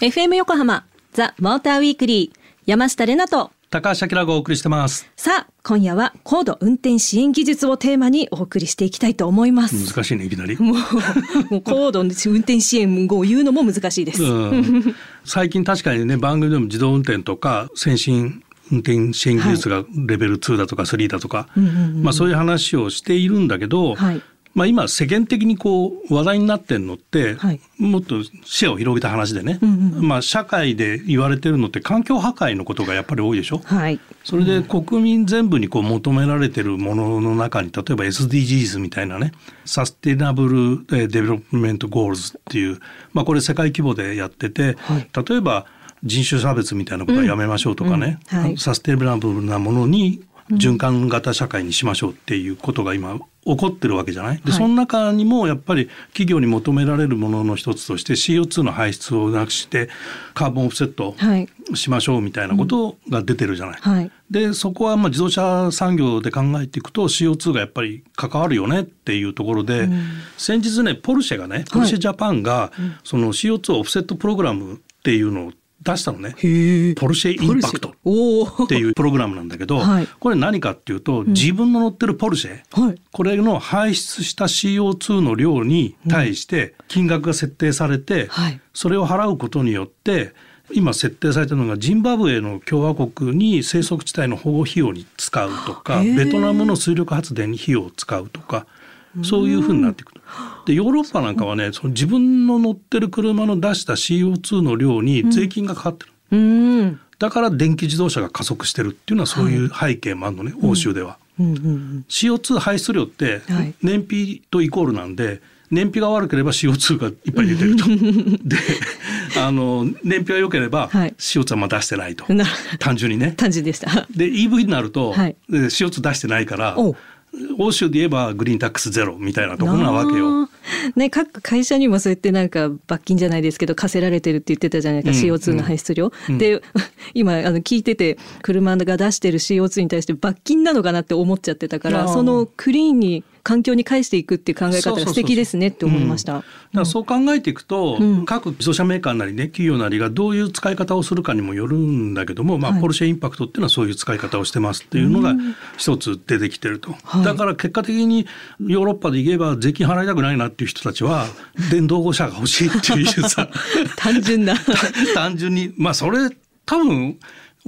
FM 横浜ザ・モーターウィークリー山下れなと。高橋明がお送りしてます。さあ今夜は高度運転支援技術をテーマにお送りしていきたいと思います。難しいねいきなり。もうもう高度運転支援を言うのも難しいです、うん、最近確かにね番組でも自動運転とか先進運転支援技術がレベル2だとか3だとか、まあそういう話をしているんだけど、はいまあ今世間的にこう話題になってるのって、はい。もっと視野を広げた話でね、まあ社会で言われてるのって環境破壊のことがやっぱり多いでしょ？はい。それで国民全部にこう求められてるものの中に例えば SDGs みたいなね Sustainable Development Goals っていう、まあ、これ世界規模でやってて、はい。例えば人種差別みたいなことはやめましょうとかね、うんうん。はい。サステナブルなものに循環型社会にしましょうっていうことが今起こってるわけじゃない？で、はい。その中にもやっぱり企業に求められるものの一つとして CO2 の排出をなくしてカーボンオフセットはい。しましょうみたいなことが出てるじゃない？はい。でそこはまあ自動車産業で考えていくと CO2 がやっぱり関わるよねっていうところで、先日ねポルシェがねポルシェジャパンがその CO2 オフセットプログラムっていうのを出したのね。ポルシェインパクト。っていうプログラムなんだけど、はい。これ何かっていうと、自分の乗ってるポルシェ、はい。これの排出した CO2 の量に対して金額が設定されて、はい。それを払うことによって今設定されてるのがジンバブエの共和国に生息地帯の保護費用に使うとかベトナムの水力発電に費用を使うとかそういうふうになっていくる。でヨーロッパなんかはねその自分の乗ってる車の出した CO2 の量に税金がかかってる。うん。だから電気自動車が加速してるっていうのはそういう背景もあるのね、欧州では。うんうん CO2 排出量ってはい。燃費とイコールなんで燃費が悪ければ CO2 がいっぱい出てると。であの燃費が良ければはい。CO2 はあんま出してないと、な単純にね。単純でした。で EV になると、はい。で CO2 出してないからお欧州で言えばグリーンタックスゼロみたいなところなわけよ。ね、各会社にもそうやってなんか罰金じゃないですけど課せられてるって言ってたじゃないですか、うん CO2 の排出量。うん。で 今あの聞いてて車が出してる CO2 に対して罰金なのかなって思っちゃってたからそのクリーンに環境に返していくっていう考え方が素敵ですねって思いました。だからそう考えていくと、うん。各自動車メーカーなりね企業なりがどういう使い方をするかにもよるんだけども、まあはい。ポルシェインパクトっていうのはそういう使い方をしてますっていうのが一つ出てきてると、はい。だから結果的にヨーロッパで言えば税金払いたくないなっていう人たちは 電動車が欲しいっていうさ。単純な。単純に。まあそれ多分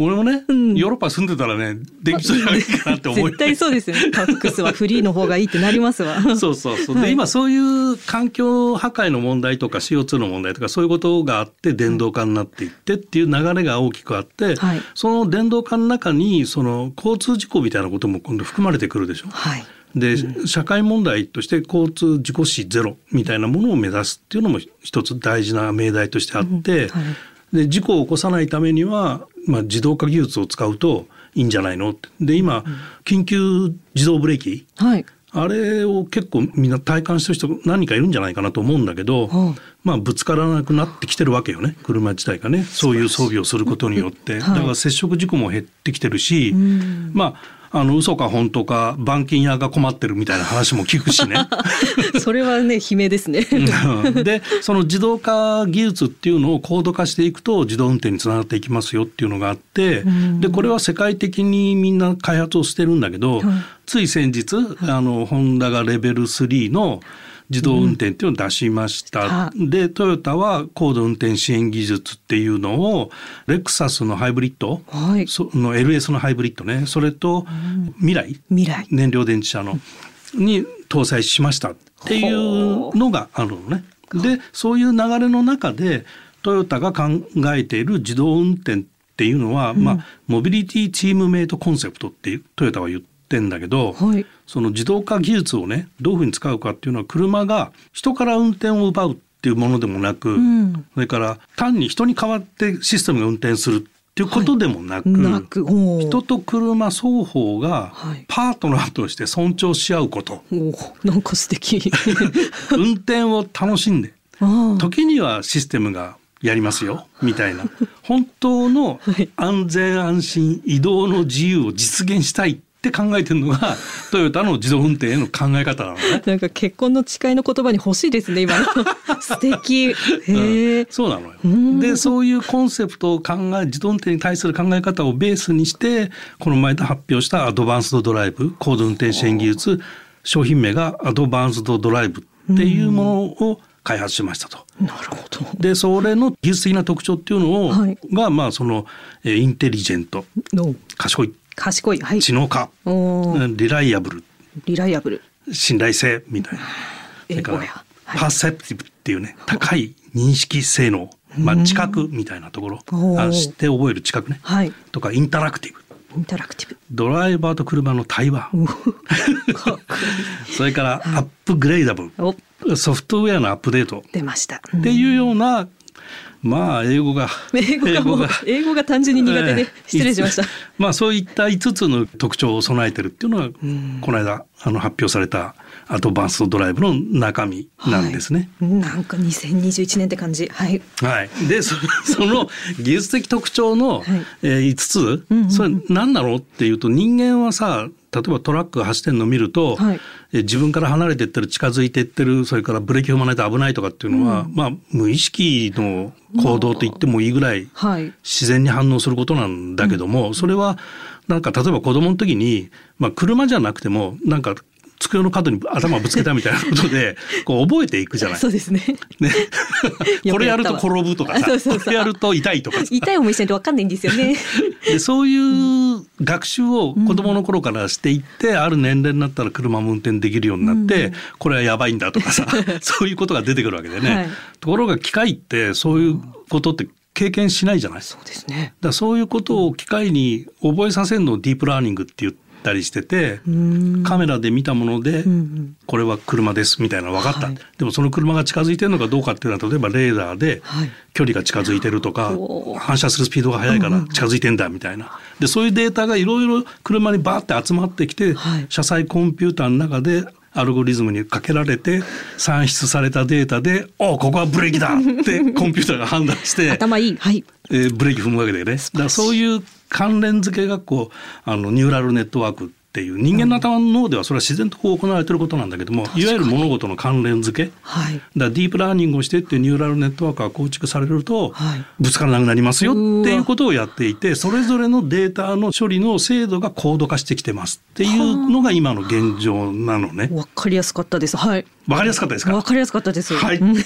俺もね、んヨーロッパ住んでたらね電気自動車がいいかなって思うよね 絶対そうですよね。タックスはフリーの方がいいってなりますわ。そうそうそう。で、はい今そういう環境破壊の問題とか CO2 の問題とかそういうことがあって電動化になっていってっていう流れが大きくあって、はいその電動化の中にその交通事故みたいなことも今度含まれてくるでしょ？はい。で、社会問題として交通事故死ゼロみたいなものを目指すっていうのも一つ大事な命題としてあって、はいで事故を起こさないためには、まあ、自動化技術を使うといいんじゃないの？ってで今、緊急自動ブレーキ？はい。あれを結構みんな体感してる人何人かいるんじゃないかなと思うんだけど、はあまあぶつからなくなってきてるわけよね。車自体がね。そういう装備をすることによって、はい。だから接触事故も減ってきてるし、ん。まああの嘘か本当か板金屋が困ってるみたいな話も聞くしね。それはね悲鳴ですね。うんでその自動化技術っていうのを高度化していくと自動運転につながっていきますよっていうのがあってんでこれは世界的にみんな開発をしてるんだけど、はいつい先日あのホンダがレベル3の自動運転っていうのを出しました、はでトヨタは高度運転支援技術っていうのをレクサスのハイブリッド、はい。その LS のハイブリッドね。それと未来、未来。燃料電池車のに搭載しましたっていうのがあるのね。でそういう流れの中でトヨタが考えている自動運転っていうのは、まあモビリティチームメイトコンセプトってトヨタは言ってんだけど、はい。その自動化技術をねどういうふうに使うかっていうのは車が人から運転を奪うっていうものでもなく、ん。それから単に人に代わってシステムが運転するっていうことでもなく、なく、おー人と車双方がはい。パートナーとして尊重し合うこと、なんか素敵。運転を楽しんで時にはシステムがやりますよみたいな。本当のはい。安全安心移動の自由を実現したいっって考えてるのが トヨタの自動運転への考え方なのね。なんか結婚の誓いの言葉に欲しいですね今の。素敵。へえ、うんそうなのよ。うん。でそういうコンセプトを考え自動運転に対する考え方をベースにしてこの前で発表したアドバンスドドライブ高度運転支援技術商品名がアドバンスドドライブっていうものを開発しましたと。なるほど。でそれの技術的な特徴っていうのを、はい。がまあそのえーインテリジェント。の。賢い賢い。はい。知能化リライアブル。リライアブル。信頼性みたいな。それからパーセプティブっていうね高い認識性能、まあ、知覚みたいなところ。あ知って覚える知覚ね。はい。とかインタラクティブ。インタラクティブ。ドライバーと車の対話。それからアップグレーダブル。ソフトウェアのアップデート。出ました。っていうようなまあ英語が。英語がもう英語が。単純に苦手でええ。失礼しました。まあそういった5つの特徴を備えてるっていうのがこの間あの発表されたアドバンストドライブの中身なんですね。はい。なんか2021年って感じ。はい。はい、でそ その技術的特徴の、はい。えー5つ、それ何なの？っていうと人間はさ例えばトラックが走ってるのを見ると、はい。えー自分から離れてってる近づいてってるそれからブレーキ踏まないと危ないとかっていうのは、まあ無意識の行動と言ってもいいぐらいはい。自然に反応することなんだけども、それはなんか例えば子供の時に、まあ、車じゃなくてもなんか机の角に頭ぶつけたみたいなことで こう覚えていくじゃない。そうですね。ね、よ これやると転ぶとかさ これやると痛いとかさ痛い思いしないとわかんないんですよね。でそういう学習を子供の頃からしていって、ある年齢になったら車も運転できるようになって、これはやばいんだとかさそういうことが出てくるわけでね、はいところが機械ってそういうことって経験しないじゃないですか。そうですね。だそういうことを機械に覚えさせるのをディープラーニングって言ったりしてて。カメラで見たもので、うんうんこれは車ですみたいなの分かった、はいでもその車が近づいてるのかどうかっていうのは例えばレーダーではい距離が近づいてるとか、おー反射するスピードが速いから近づいてんだみたいなでそういうデータがいろいろ車にバーって集まってきて、はい車載コンピューターの中でアルゴリズムにかけられて算出されたデータで「おここはブレーキだ!」ってコンピューターが判断して。頭いい。はい。えーブレーキ踏むわけでね。だそういう関連付けがこうあのニューラルネットワークっていう人間の頭の脳ではそれは自然とこう行われてることなんだけども、いわゆる物事の関連付け。はい。だディープラーニングをしてってニューラルネットワークが構築されると、はいぶつからなくなりますよっていうことをやっていてそれぞれのデータの処理の精度が高度化してきてますっていうのが今の現状なのね。わかりやすかったです。はい。わかりやすかったですか？わかりやすかったです。はいうん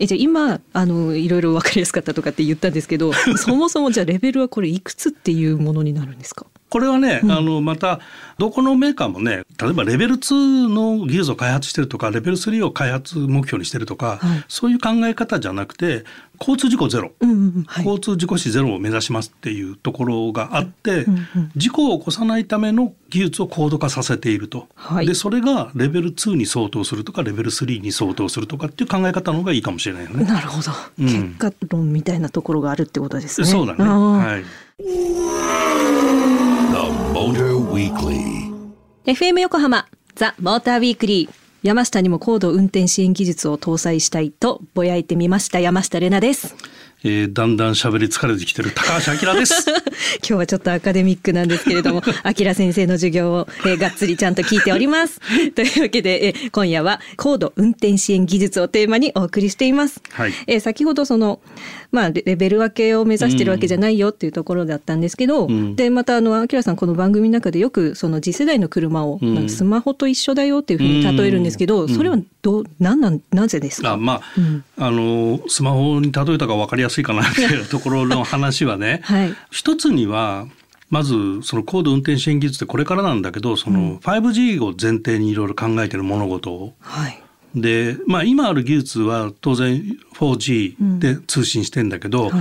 えじゃあ今あのいろいろわかりやすかったとかって言ったんですけど そもそもじゃあレベルはこれいくつっていうものになるんですか？これはね、あのまたどこのメーカーもね例えばレベル2の技術を開発してるとかレベル3を開発目標にしてるとか、はい。そういう考え方じゃなくて交通事故ゼロ、うんうんうんはい。交通事故死ゼロを目指しますっていうところがあって、うんうん事故を起こさないための技術を高度化させていると、はい。でそれがレベル2に相当するとかレベル3に相当するとかっていう考え方の方がいいかもしれないよね。なるほど、うん。結果論みたいなところがあるってことですね。そうだね、はい. FM 横浜ザ・モーターウィークリー山下にも高度運転支援技術を搭載したいとぼやいてみました山下れなです。えーだんだん喋り疲れてきてる高橋明です。今日はちょっとアカデミックなんですけれども、あきら先生の授業を、えーがっつりちゃんと聞いております。というわけで、えー今夜は高度運転支援技術をテーマにお送りしています。はい。えー先ほどその、まあレ、レベル分けを目指してるわけじゃないよっていうところだったんですけど、ん。で、またあの、あきらさんこの番組の中でよくその次世代の車を、んなんかスマホと一緒だよっていうふうに例えるんですけど、それはどう、なんなん、なぜですか？あまあ、うんあのスマホに例えたか分かりやすいかなみたいなところの話はね、はい一つにはまずその高度運転支援技術ってこれからなんだけどその 5G を前提にいろいろ考えてる物事を。はい。で、まあ、今ある技術は当然 4G で通信してんだけど、はい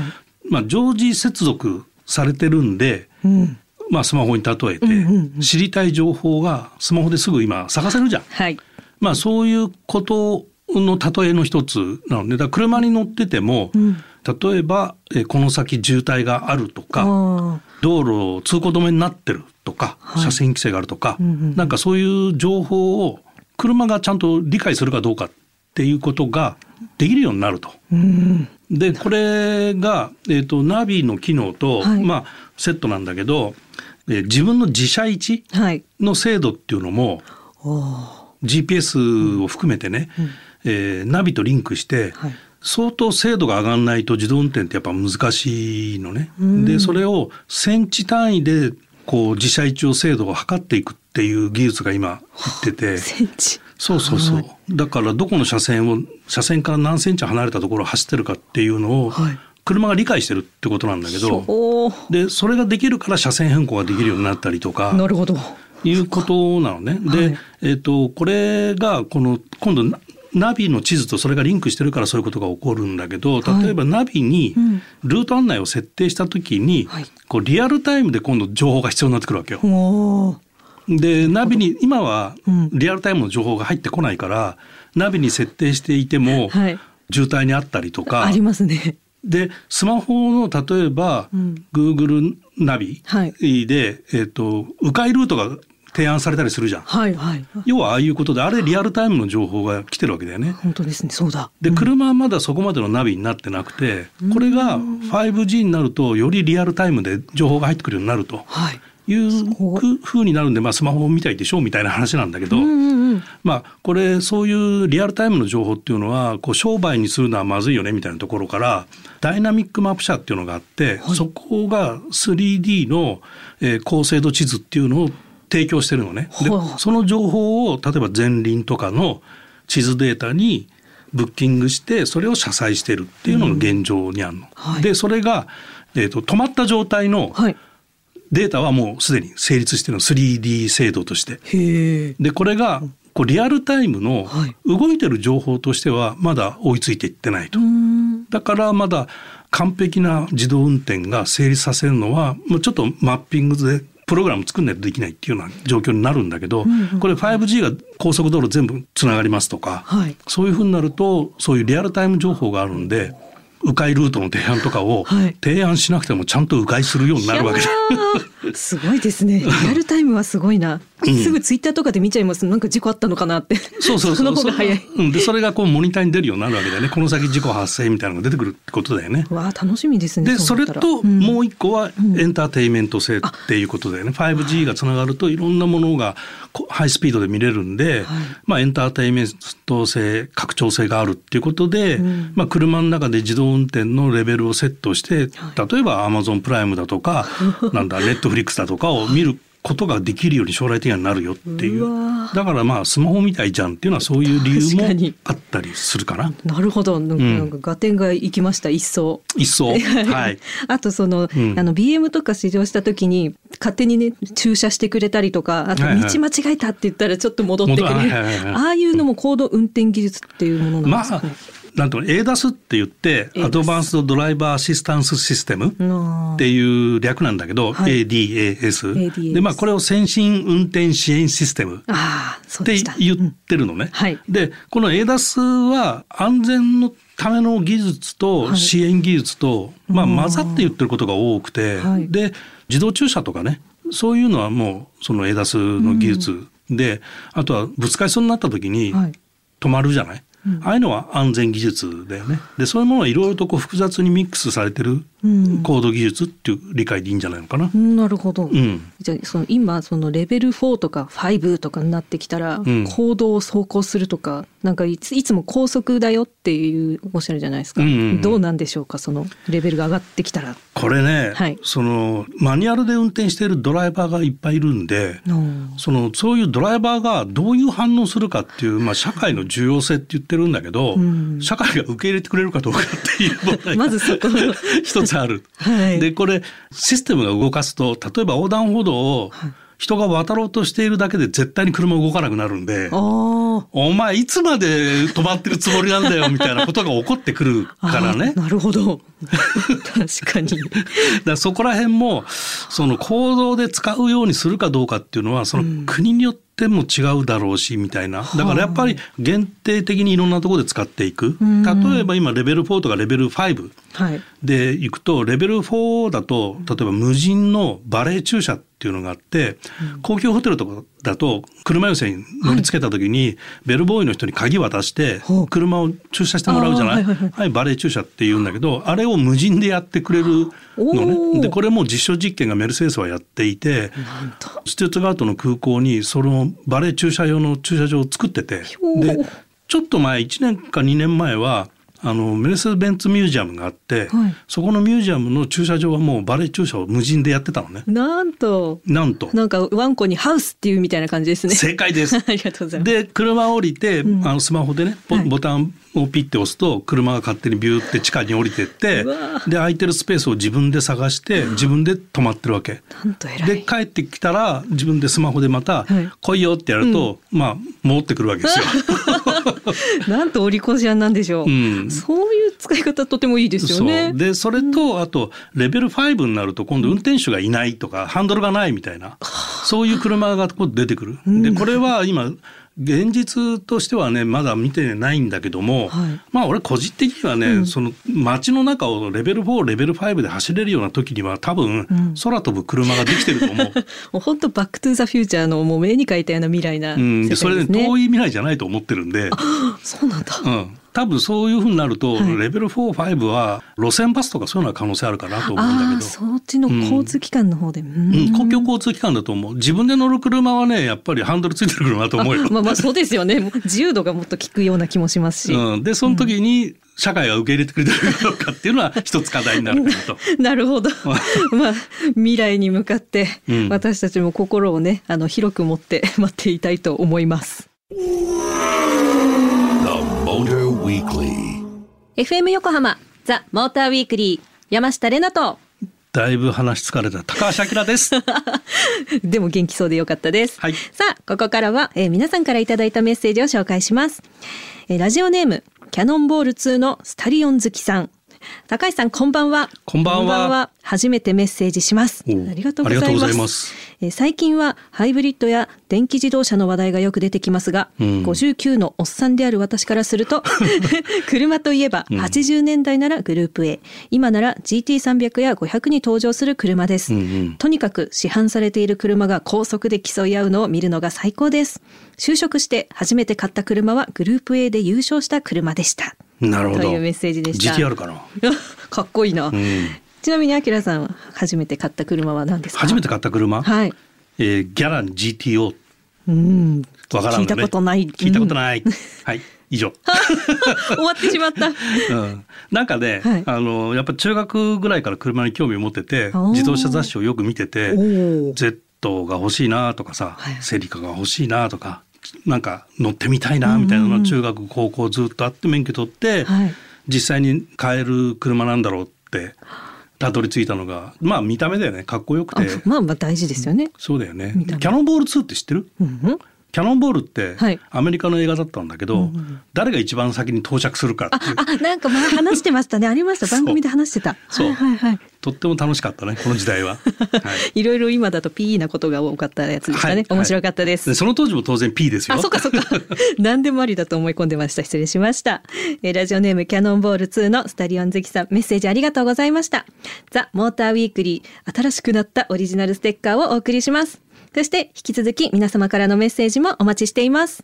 まあ、常時接続されてるんで、うん。まあ、スマホに例えて、うんうんうん知りたい情報がスマホですぐ今探せるじゃん。はい。まあそういうことの例えの一つなので、だ車に乗ってても、ん。例えばえーこの先渋滞があるとか、あ道路通行止めになってるとか、はい。車線規制があるとか、うんうんなんかそういう情報を車がちゃんと理解するかどうかっていうことができるようになると。ーうん。でこれが、えー、とナビの機能と、はい。まあ、セットなんだけどえー自分の自社位置はい。の精度っていうのもおー。GPS を含めてね、えーナビとリンクして、はい相当精度が上がらないと自動運転ってやっぱ難しいのね。んでそれをセンチ単位でこう自社位置を精度を測っていくっていう技術が今いってて。センチ。そうそうそう。だからどこの車線を車線から何センチ離れたところを走ってるかっていうのをはい車が理解してるってことなんだけど、でそれができるから車線変更ができるようになったりとかなるほど。いうことなのね。で、はいえっ、とこれがこの今度ナナビの地図とそれがリンクしてるからそういうことが起こるんだけどはい。例えばナビにうん。ルート案内を設定した時に、はい。こうリアルタイムで今度情報が必要になってくるわけよ。でナビに今はうん。リアルタイムの情報が入ってこないから、ナビに設定していてもはい。渋滞にあったりとか、ありますね。でスマホの例えば、うん。Google ナビはい。で、えっと迂回ルートが提案されたりするじゃん。はいはい。要はああいうことであれリアルタイムの情報が来てるわけだよね。本当ですね。そうだ。で車はまだそこまでのナビになってなくてこれが 5G になるとよりリアルタイムで情報が入ってくるようになるとはい。いうごふうになるんで、まあ、スマホみたいでしょみたいな話なんだけど、うんうんうん。まあこれそういうリアルタイムの情報っていうのはこう商売にするのはまずいよねみたいなところからダイナミックマップ社っていうのがあって、そこが 3D の、えー高精度地図っていうのを提供してるのね。ではあその情報を例えば前輪とかの地図データにブッキングしてそれを車載してるっていうのが現状にあるの。はいでそれが、えー、と止まった状態のはい。データはもうすでに成立してるの 3D 精度として。でこれがこうリアルタイムのはい動いてる情報としてはまだ追いついていってないとう。ん。だからまだ完璧な自動運転が成立させるのはもうちょっとマッピングでプログラム作んないとできないっていうような状況になるんだけど、これ 5G が高速道路全部つながりますとか、はい。そういうふうになるとそういうリアルタイム情報があるんで迂回ルートの提案とかを はい提案しなくてもちゃんと迂回するようになるわけだ。いやーすごいですね。リアルタイムはすごいな。すぐツイッターとかで見ちゃいます。なんか事故あったのかなって。そうそうそう。の方が早い。そうん、でそれがこうモニターに出るようになるわけだよね。この先事故発生みたいなのが出てくるってことだよね。わあ楽しみですね。でそれとうんもう一個はエンターテインメント性っていうことだよね。5G がつながるといろんなものがこハイスピードで見れるんで、まあエンターテインメント性拡張性があるっていうことで、うんまあ車の中で自動運転のレベルをセットして、は例えば Amazon プライムだとか なんだ Netflix だとかを見ることができるように将来的にはなるよっていう。だからまあスマホみたいじゃんっていうのはそういう理由もあったりするかな。なるほど。なんか合点がいきました。一層。一層。はい。あとその、うん。あの BM とか試乗した時に勝手にね駐車してくれたりとかあと道間違えたって言ったらちょっと戻ってくれる、戻はいはいはいああいうのも高度運転技術っていうものなんまあですかね。なんと ADAS って言って、アドバンスドドライバーアシスタンスシステムうんっていう略なんだけど、はい。ADAS。で、まあこれを先進運転支援システムって。言ってるのね。はい。で、この ADAS は安全のための技術と支援技術と、まあ混ざって言ってることが多くて、はい。で、自動駐車とかね、そういうのはもうその ADAS の技術で、あとはぶつかりそうになった時にはい。止まるじゃない、ああいうのは安全技術だよね。で、そういうものはいろいろとこう複雑にミックスされてる高度技術っていう理解でいいんじゃないのかな。うんなるほど。うん。じゃあその今そのレベル4とか5とかになってきたら、ん行動を走行するとかなんかいついつも高速だよっていうおっしゃるじゃないですか、うんうんうんどうなんでしょうかそのレベルが上がってきたら。これね、はいそのマニュアルで運転しているドライバーがいっぱいいるんで、うんそのそういうドライバーがどういう反応するかっていう、まあ、社会の重要性って言ってるんだけど、うん社会が受け入れてくれるかどうかっていう問題がまずそこ 一つある。はいでこれシステムが動かすと例えば横断歩道を人が渡ろうとしているだけで絶対に車動かなくなるんで。お前いつまで止まってるつもりなんだよみたいなことが起こってくるからね。なるほど確かに。だからそこら辺もその行動で使うようにするかどうかっていうのはその国によっても違うだろうしみたいな。だからやっぱり限定的にいろんなところで使っていく。ん。例えば今レベル4とかレベル5はい。でいくとレベル4だと例えば無人のバレー駐車っっていうのがあって、高級ホテルとかだと車寄せに乗り付けた時に、ベルボーイの人に鍵渡して車を駐車してもらうじゃない、はいはいはい。バレー駐車って言うんだけどあれを無人でやってくれるのおねー。でこれも実証実験がメルセデスはやっていてステュートガートの空港にそのバレー駐車用の駐車場を作ってて。でちょっと前1年か2年前はあのメルセデス・ベンツミュージアムがあって、はいそこのミュージアムの駐車場はもうバレー駐車を無人でやってたのね。なんとなんとなんかワンコにハウスっていうみたいな感じですね。正解です。ありがとうございます。で車降りて、んあのスマホでねボ,、はいボタンをピッて押すと車が勝手にビューって地下に降りてってで空いてるスペースを自分で探して自分で止まってるわけ。で帰ってきたら自分でスマホでまたはい「来いよ」ってやると、まあ戻ってくるわけですよ。なんとお利口ちゃんなんでしょう。うん。そういう使い方とてもいいですよね。そう。でそれとあとレベル5になると今度運転手がいないとかハンドルがないみたいな。そういう車がこう出てくる。でこれは今現実としてはねまだ見てないんだけども、はいまあ俺個人的にはね、その街の中をレベル4レベル5で走れるような時には多分、ん空飛ぶ車ができてると思う。もう本当バックトゥーザフューチャーのもう目に描いたような未来なうん、それね。遠い未来じゃないと思ってるんで。そうなんだ。うん、多分そういうふうになると、はいレベル45は路線バスとかそういうのは可能性あるかなと思うんだけど。そっちの交通機関の方で。うんうん、公共交通機関だと思う自分で乗る車はねやっぱりハンドルついてる車だと思うよ。まあまあそうですよね。自由度がもっと効くような気もしますし。うん、でその時に社会が受け入れてくれてるかどうかっていうのは 一つ課題になるかなと。なるほど。まあ 未来に向かってうん私たちも心をねあの広く持って待っていたいと思います。FM 横浜ザ・モーターウィークリー山下れなとだいぶ話疲れた高橋明です。でも元気そうでよかったです。はいさあここからは、えー皆さんからいただいたメッセージを紹介します。えーラジオネームキャノンボール2のスタリオン好きさん。高橋さんこんばんは。こんばんは。初めてメッセージします。ありがとうございます。えー最近はハイブリッドや電気自動車の話題がよく出てきますが、うん。59のおっさんである私からすると 車といえば80年代ならグループ A、今なら GT300 や500に登場する車です、うんうん。とにかく市販されている車が高速で競い合うのを見るのが最高です。就職して初めて買った車はグループ A で優勝した車でしたなるほど。というメッセージでした。GTR かな。かっこいいな、うん、ちなみにあきらさんは初めて買った車は何ですか？初めて買った車、はい。えーギャラン GTO うん。わからんのね。聞いたことない。聞いたことい、ない。はい。以上。う ん終わってしまった。うん、なんかね、はい。あのやっぱ中学ぐらいから車に興味を持ってて自動車雑誌をよく見てて Z が欲しいなとかさ、はい。セリカが欲しいなとかなんか乗ってみたいなみたいなのが中学高校ずっとあって免許取って、はい。実際に買える車なんだろうってたどり着いたのがまあ見た目だよね。かっこよくあてまあまあ大事ですよね、そうだよね。キャノンボール2って知ってる？うんキャノンボールってはいアメリカの映画だったんだけど、うんうん誰が一番先に到着するかあなんか前話してましたね ありました番組で話してたそうはいはいはいとっても楽しかったねこの時代は。はいいろいろ今だと P なことが多かったやつでしたね、はい面白かったです、でその当時も当然 P ですよ。あ、そっかそっか。何でもありだと思い込んでました。失礼しました。えーラジオネームキャノンボール2のスタリオン好きさん、メッセージありがとうございました。ザ・モーターウィークリー、新しくなったオリジナルステッカーをお送りします。そして、引き続き皆様からのメッセージもお待ちしています。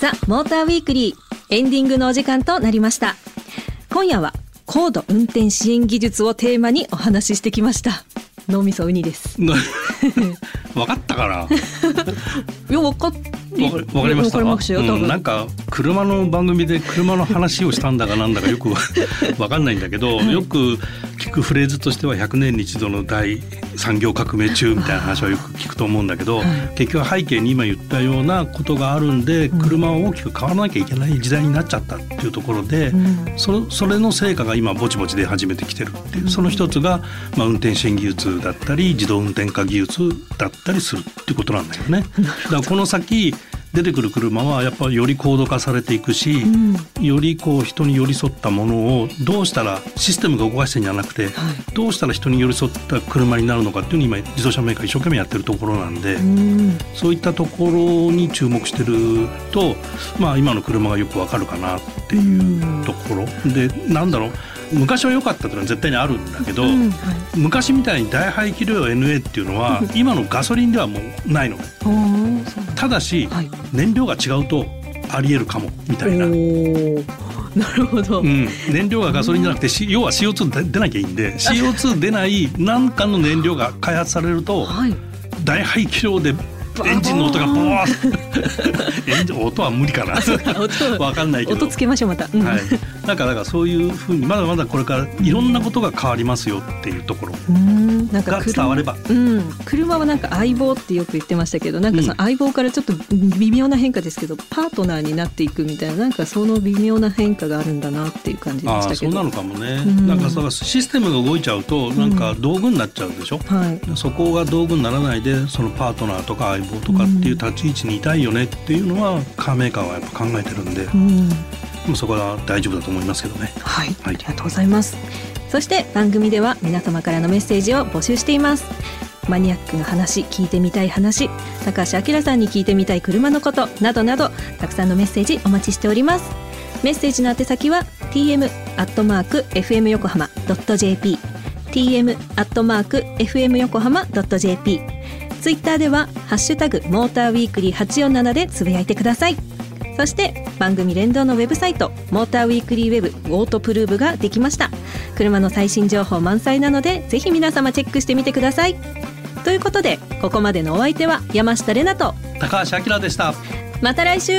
ザ・モーターウィークリー、エンディングのお時間となりました。今夜は、高度運転支援技術をテーマにお話ししてきました。脳みそウニです。わかったかな？わ かいや、わかっりわかりました？わかりましたよ、多分。うんなんか車の番組で車の話をしたんだかなんだかよくわかんないんだけど、よく聞くフレーズとしては100年に一度の大産業革命中みたいな話はよく聞くと思うんだけど、結局背景に今言ったようなことがあるんで車は大きく変わらなきゃいけない時代になっちゃったっていうところで、そそれの成果が今ぼちぼち出始めてきてるっていうその一つが、まあ、運転支援技術だったり自動運転化技術だったりするっていうことなんだよね。だからこの先出てくる車はやっぱりより高度化されていくし、よりこう人に寄り添ったものをどうしたらシステムが動かしてんじゃなくて、どうしたら人に寄り添った車になるのかっていうのを今自動車メーカー一生懸命やってるところなんで、うん。そういったところに注目してると、まあ、今の車がよくわかるかなっていうところ。でなんだろう昔は良かったっていうのは絶対にあるんだけど、うんはい。昔みたいに大排気量 NA っていうのは今のガソリンではもうないの。ただし、はい。燃料が違うとありえるかもみたいな、なるほど、うん、燃料がガソリンじゃなくて、し要は CO2 出出なきゃいいんで CO2 出ない何かの燃料が開発されるとはい。大排気量でエンジンの音がボワー エンジン音は無理かな。かんないけど。音つけましょうまた、うん。はい、なんかだからそういうふうにまだまだこれからいろんなことが変わりますよっていうところ。うーん。なんかが伝われば。うん、車はなんか相棒ってよく言ってましたけどなんかその相棒からちょっと微妙な変化ですけど、パートナーになっていくみたいななんかその微妙な変化があるんだなっていう感じであしたけど。あそうなのかもね、うん。なんかそのシステムが動いちゃうとなんか道具になっちゃうでしょ、はい。そこが道具にならないでそのパートナーとか相棒とかっていう立ち位置にいたいよねっていうのはカーメーカーはやっぱ考えてるんで、うん。もうそこは大丈夫だと思いますけどね。はい、はい。ありがとうございます。そして番組では皆様からのメッセージを募集しています。マニアックな話聞いてみたい話高橋明さんに聞いてみたい車のことなどなどたくさんのメッセージお待ちしております。メッセージの宛先は tm アットマーク fm 横浜 .jp tm アットマーク fm 横浜 .jp ツイッターではハッシュタグモーターウィークリー847でつぶやいてください。そして番組連動のウェブサイトモーターウィークリーウェブオートプルーブができました。車の最新情報満載なのでぜひ皆様チェックしてみてください。ということでここまでのお相手は山下れなと高橋明でした。また来週